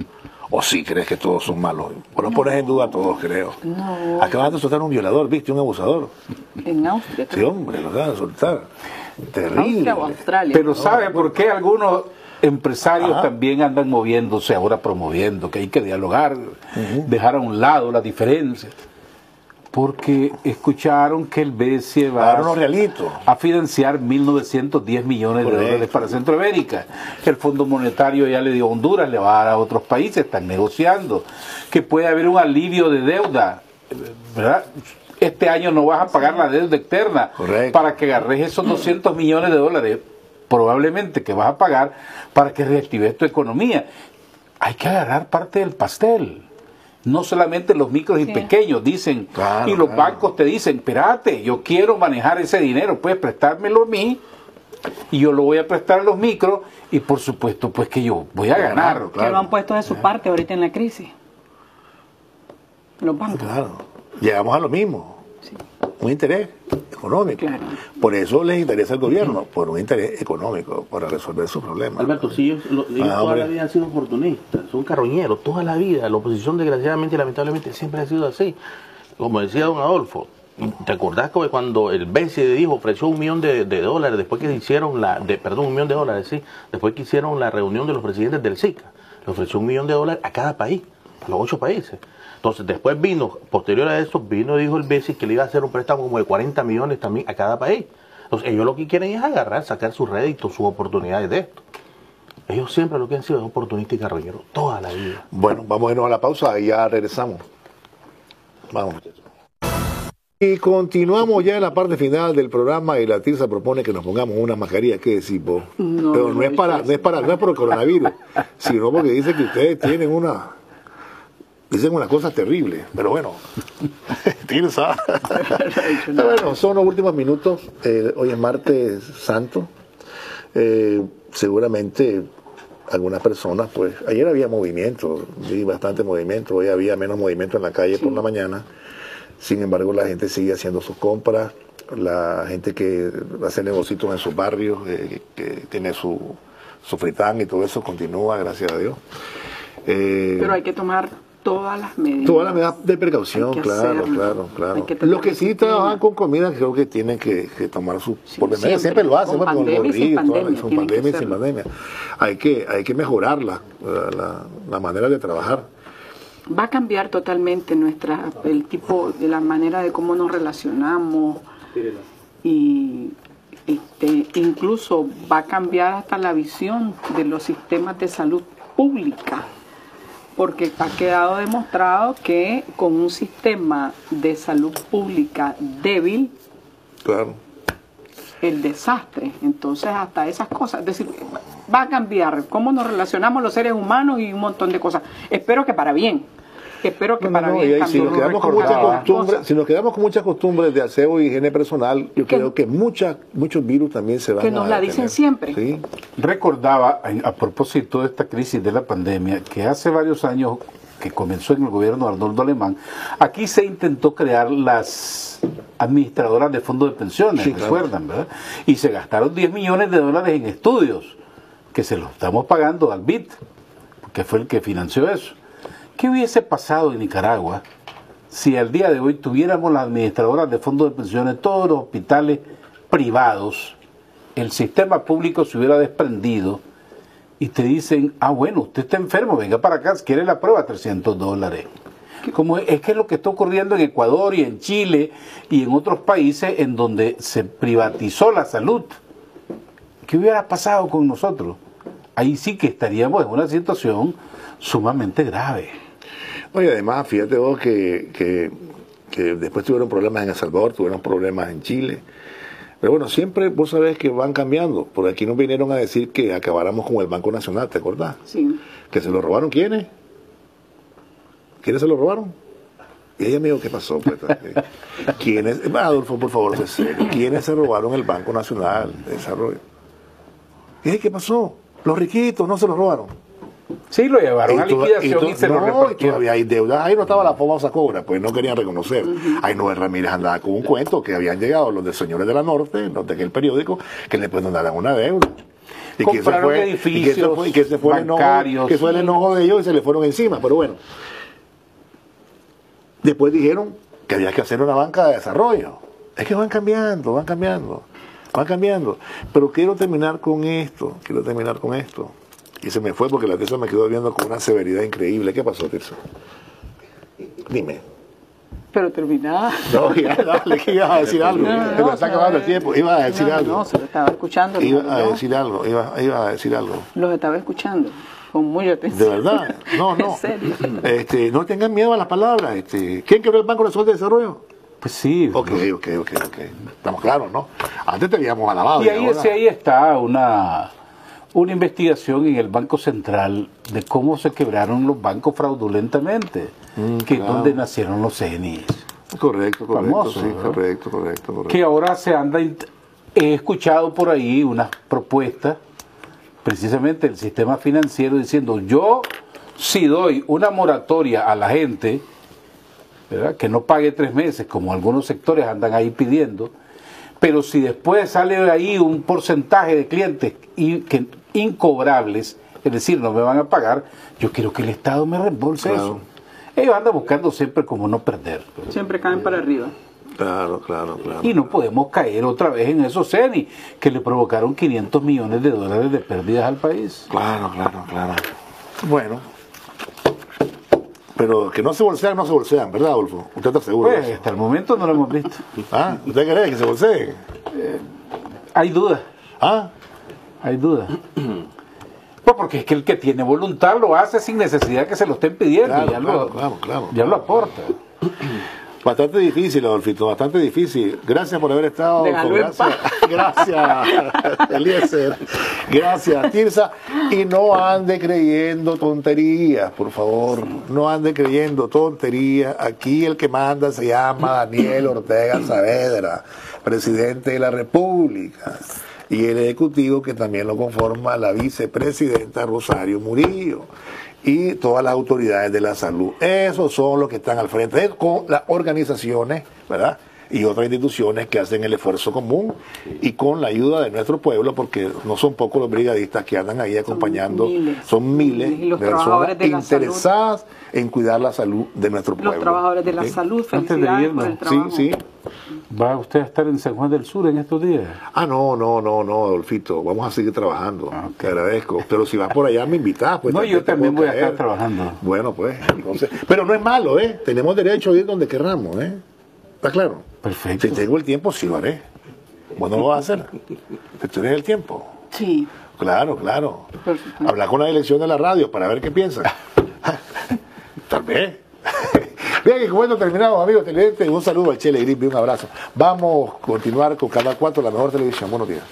¿O sí crees que todos son malos? Pues no pones en duda a todos, creo. No. Acaban de soltar un violador, ¿viste? Un abusador. En Austria. Sí, hombre, lo acaban de soltar. Terrible. Austria o Australia. Pero ¿sabe por qué algunos empresarios Ajá. también andan moviéndose ahora promoviendo que hay que dialogar, dejar a un lado la diferencia? Porque escucharon que el BCE va a financiar 1.910 millones de dólares para Centroamérica. El Fondo Monetario ya le dio a Honduras, le va a dar a otros países, están negociando. Que puede haber un alivio de deuda, ¿verdad? Este año no vas a pagar la deuda externa Correcto. para que agarres esos 200 millones de dólares, probablemente que vas a pagar para que reactives tu economía. Hay que agarrar parte del pastel. No solamente los micros y Sí. pequeños dicen, Claro, y los claro. bancos te dicen, espérate, yo quiero manejar ese dinero, puedes prestármelo a mí y yo lo voy a prestar a los micros y por supuesto pues que yo voy a ganar. Claro, Que lo han puesto de su parte ahorita en la crisis. Los bancos. Claro. Llegamos a lo mismo. Un interés económico. Claro. Por eso les interesa al gobierno, por un interés económico, para resolver sus problemas. Alberto, sí, ellos, lo- ellos Ah, toda la vida han sido oportunistas, son carroñeros, toda la vida. La oposición, desgraciadamente y lamentablemente, siempre ha sido así. Como decía don Adolfo, ¿te acordás cuando el BCE dijo, ofreció un millón de, de dólares después que hicieron la, de, perdón, un millón de dólares, sí, después que hicieron la reunión de los presidentes del SICA, le ofreció un millón de dólares a cada país, a los ocho países. Entonces, después vino, posterior a eso, vino, dijo el BCE que le iba a hacer un préstamo como de 40 millones también a cada país. Entonces, ellos lo que quieren es agarrar, sacar sus réditos, sus oportunidades de esto. Ellos siempre lo que han sido es oportunistas y carroñeros, toda la vida. Bueno, vamos a irnos a la pausa y ya regresamos. Vamos, muchachos. Y continuamos ya en la parte final del programa y la TIRSA propone que nos pongamos una mascarilla. ¿Qué decís vos? No, Pero no, no, es no para, no es para, no es por el coronavirus, *laughs* sino porque dice que ustedes tienen una, dicen unas cosas terribles. Pero bueno, *laughs* TIRSA. *laughs* Pero bueno, son los últimos minutos. Eh, hoy es martes santo. Eh, seguramente algunas personas, pues, ayer había movimiento, vi bastante movimiento, hoy había menos movimiento en la calle por la mañana. Sin embargo, la gente sigue haciendo sus compras, la gente que hace negocios en sus barrios, eh, que, que tiene su, su fritán y todo eso continúa, gracias a Dios. Eh, Pero hay que tomar todas las medidas. Todas las medidas de precaución, claro, claro, claro. Los que sí trabajan con comida creo que tienen que, que tomar sus Sí, por siempre, Siempre lo hacen, con con pandemia toda pandemia, que pandemia y sin pandemia. Hay que, hay que mejorar la, la, la manera de trabajar. Va a cambiar totalmente nuestra el tipo de la manera de cómo nos relacionamos y este, incluso va a cambiar hasta la visión de los sistemas de salud pública porque ha quedado demostrado que con un sistema de salud pública débil Claro. el desastre. Entonces, hasta esas cosas. Es decir, va a cambiar cómo nos relacionamos los seres humanos y un montón de cosas. Espero que para bien. Espero que No, no, para no, bien y ahí, si, nos quedamos con muchas recordaba. costumbres, si nos quedamos con muchas costumbres de aseo y higiene personal, yo Que- creo que muchas, muchos virus también se van Que a nos la dicen siempre. Sí. Recordaba, a a propósito de esta crisis de la pandemia, que hace varios años que comenzó en el gobierno de Arnoldo Alemán, aquí se intentó crear las administradoras de fondos de pensiones, Sí, claro. recuerdan, ¿verdad? Y se gastaron 10 millones de dólares en estudios, que se los estamos pagando al BIT, que fue el que financió eso. ¿Qué hubiese pasado en Nicaragua si al día de hoy tuviéramos las administradoras de fondos de pensiones, todos los hospitales privados, el sistema público se hubiera desprendido y te dicen, ah, bueno, usted está enfermo, venga para acá, quiere la prueba, 300 dólares. Como es que es lo que está ocurriendo en Ecuador y en Chile y en otros países en donde se privatizó la salud. ¿Qué hubiera pasado con nosotros? Ahí sí que estaríamos en una situación sumamente grave. Oye, además, fíjate vos que, que, que después tuvieron problemas en El Salvador, tuvieron problemas en Chile. Pero bueno, siempre vos sabés que van cambiando. Por aquí nos vinieron a decir que acabáramos con el Banco Nacional, ¿te acordás? Sí. Que se lo robaron quiénes? ¿Quiénes se lo robaron? Y ella me dijo, ¿qué pasó? Pues, *laughs* ¿Quiénes? Adolfo, por favor, sé serio. ¿Quiénes se robaron el Banco Nacional de Desarrollo? ¿Y qué pasó? Los riquitos no se lo robaron. Sí, lo llevaron a Y to- liquidación y, se lo no, y repartieron. todavía hay deudas. Ahí no estaba la famosa cobra, pues no querían reconocer. Ahí Noel Ramírez andaba con un cuento que habían llegado los de Señores de la Norte, los de aquel periódico, que le pueden dar una deuda. Y que Compraron fue, y que ese edificios fue, y que ese fue el enojo, bancarios. que fue el enojo de ellos y se le fueron encima. Pero bueno, después dijeron que había que hacer una banca de desarrollo. Es que van cambiando, van cambiando, van cambiando. Pero quiero terminar con esto, quiero terminar con esto. Y se me fue porque la Tirsa me quedó viendo con una severidad increíble. ¿Qué pasó, Tirsa? Dime. Pero terminada. No, ya, dale, que ibas a decir *laughs* algo. No, no, Se me está acabando el tiempo. Ibas a decir No, algo. No, se lo estaba escuchando. Iba no, a no. decir algo, iba, iba a decir algo. Los estaba escuchando con mucha atención. De verdad, no, *laughs* no. En serio. Este, no tengan miedo a las palabras. Este, ¿Quién quebró el Banco Nacional de Desarrollo? Pues sí. Ok, ok, ok, ok. Estamos claros, ¿no? Antes te habíamos alabado. Y ahí, ahora- sí, ahí está una, una investigación en el Banco Central de cómo se quebraron los bancos fraudulentamente, que es donde nacieron los CNIs. Correcto, correcto, Famoso, sí, correcto, correcto, correcto. Que ahora se anda. He escuchado por ahí unas propuestas, precisamente del sistema financiero, diciendo: Yo, si doy una moratoria a la gente, ¿verdad? que no pague tres meses, como algunos sectores andan ahí pidiendo, pero si después sale ahí un porcentaje de clientes y que, incobrables, es decir, no me van a pagar, yo quiero que el Estado me reembolse Claro. eso. Ellos andan buscando siempre como no perder. Siempre caen para arriba. Claro, claro, claro. Y no podemos caer otra vez en esos CENI que le provocaron 500 millones de dólares de pérdidas al país. Claro, claro, claro. Bueno. Pero que no se bolsean, no se bolsean, ¿verdad, Adolfo? ¿Usted está seguro? de Pues eso? hasta el momento no lo hemos visto. *laughs* ¿Ah? ¿Usted cree que se bolseen? Hay dudas, ¿Ah? Hay dudas. *clears throat* Pues porque es que el que tiene voluntad lo hace sin necesidad que se lo estén pidiendo. Claro, ya claro, lo, claro, claro. ya lo aporta. *clears throat* Bastante difícil, Adolfito, bastante difícil. Gracias por haber estado. Gracias, *laughs* gracias, Eliezer. Gracias, Tirsa. Y no ande creyendo tonterías, por favor. No ande creyendo tonterías. Aquí el que manda se llama Daniel Ortega Saavedra, presidente de la República. Y el ejecutivo que también lo conforma la vicepresidenta Rosario Murillo y todas las autoridades de la salud. Esos son los que están al frente, con las organizaciones, ¿verdad? Y otras instituciones que hacen el esfuerzo común y con la ayuda de nuestro pueblo, porque no son pocos los brigadistas que andan ahí acompañando, miles. son miles Y los de trabajadores personas de la interesadas en cuidar la salud de nuestro pueblo. Los trabajadores de la ¿Sí? salud, Antes de felicidades irnos, por el Sí, trabajo. sí. ¿Va usted a estar en San Juan del Sur en estos días? Ah, no, no, no, no, Adolfito, vamos a seguir trabajando. Te agradezco. Pero si vas por allá, me invitas. Pues, No, yo también voy a estar trabajando. Bueno, pues, entonces. Pero no es malo, ¿eh? Tenemos derecho a ir donde querramos, ¿eh? ¿Está claro? Perfecto. Si tengo el tiempo, sí lo haré. Vos no lo vas a hacer. Si tienes el tiempo. Sí. Claro, claro. Perfecto. Hablar con la dirección de la radio para ver qué piensan. *laughs* Tal vez. *laughs* Bien, y con esto terminamos, amigos televidentes. Un saludo al Chele Grip y un abrazo. Vamos a continuar con Canal 4, la mejor televisión. Buenos días.